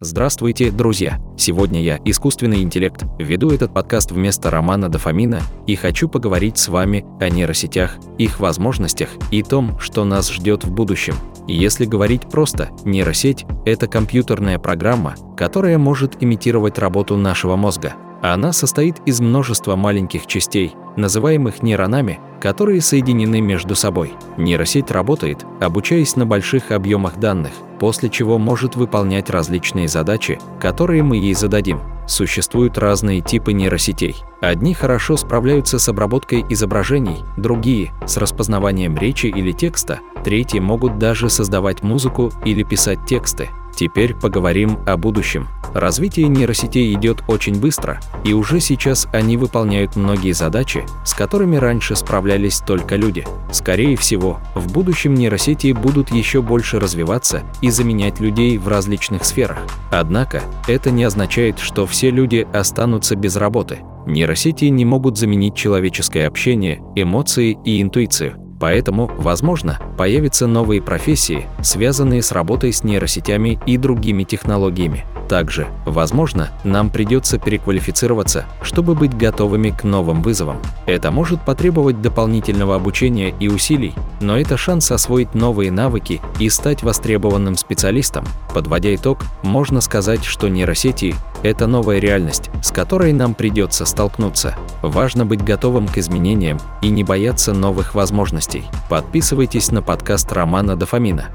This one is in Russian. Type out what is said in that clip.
Здравствуйте, друзья! Сегодня я, искусственный интеллект, веду этот подкаст вместо Романа Дофамина и хочу поговорить с вами о нейросетях, их возможностях и том, что нас ждет в будущем. Если говорить просто, нейросеть – это компьютерная программа, которая может имитировать работу нашего мозга. Она состоит из множества маленьких частей, называемых нейронами, которые соединены между собой. Нейросеть работает, обучаясь на больших объемах данных, после чего может выполнять различные задачи, которые мы ей зададим. Существуют разные типы нейросетей. Одни хорошо справляются с обработкой изображений, другие – с распознаванием речи или текста, третьи могут даже создавать музыку или писать тексты. Теперь поговорим о будущем. Развитие нейросетей идет очень быстро, и уже сейчас они выполняют многие задачи, с которыми раньше справлялись только люди. Скорее всего, в будущем нейросети будут еще больше развиваться и заменять людей в различных сферах. Однако, это не означает, что все люди останутся без работы. Нейросети не могут заменить человеческое общение, эмоции и интуицию. Поэтому, возможно, появятся новые профессии, связанные с работой с нейросетями и другими технологиями. Также, возможно, нам придется переквалифицироваться, чтобы быть готовыми к новым вызовам. Это может потребовать дополнительного обучения и усилий, но это шанс освоить новые навыки и стать востребованным специалистом. Подводя итог, можно сказать, что нейросети – это новая реальность, с которой нам придется столкнуться. Важно быть готовым к изменениям и не бояться новых возможностей. Подписывайтесь на подкаст Романа Дофамина.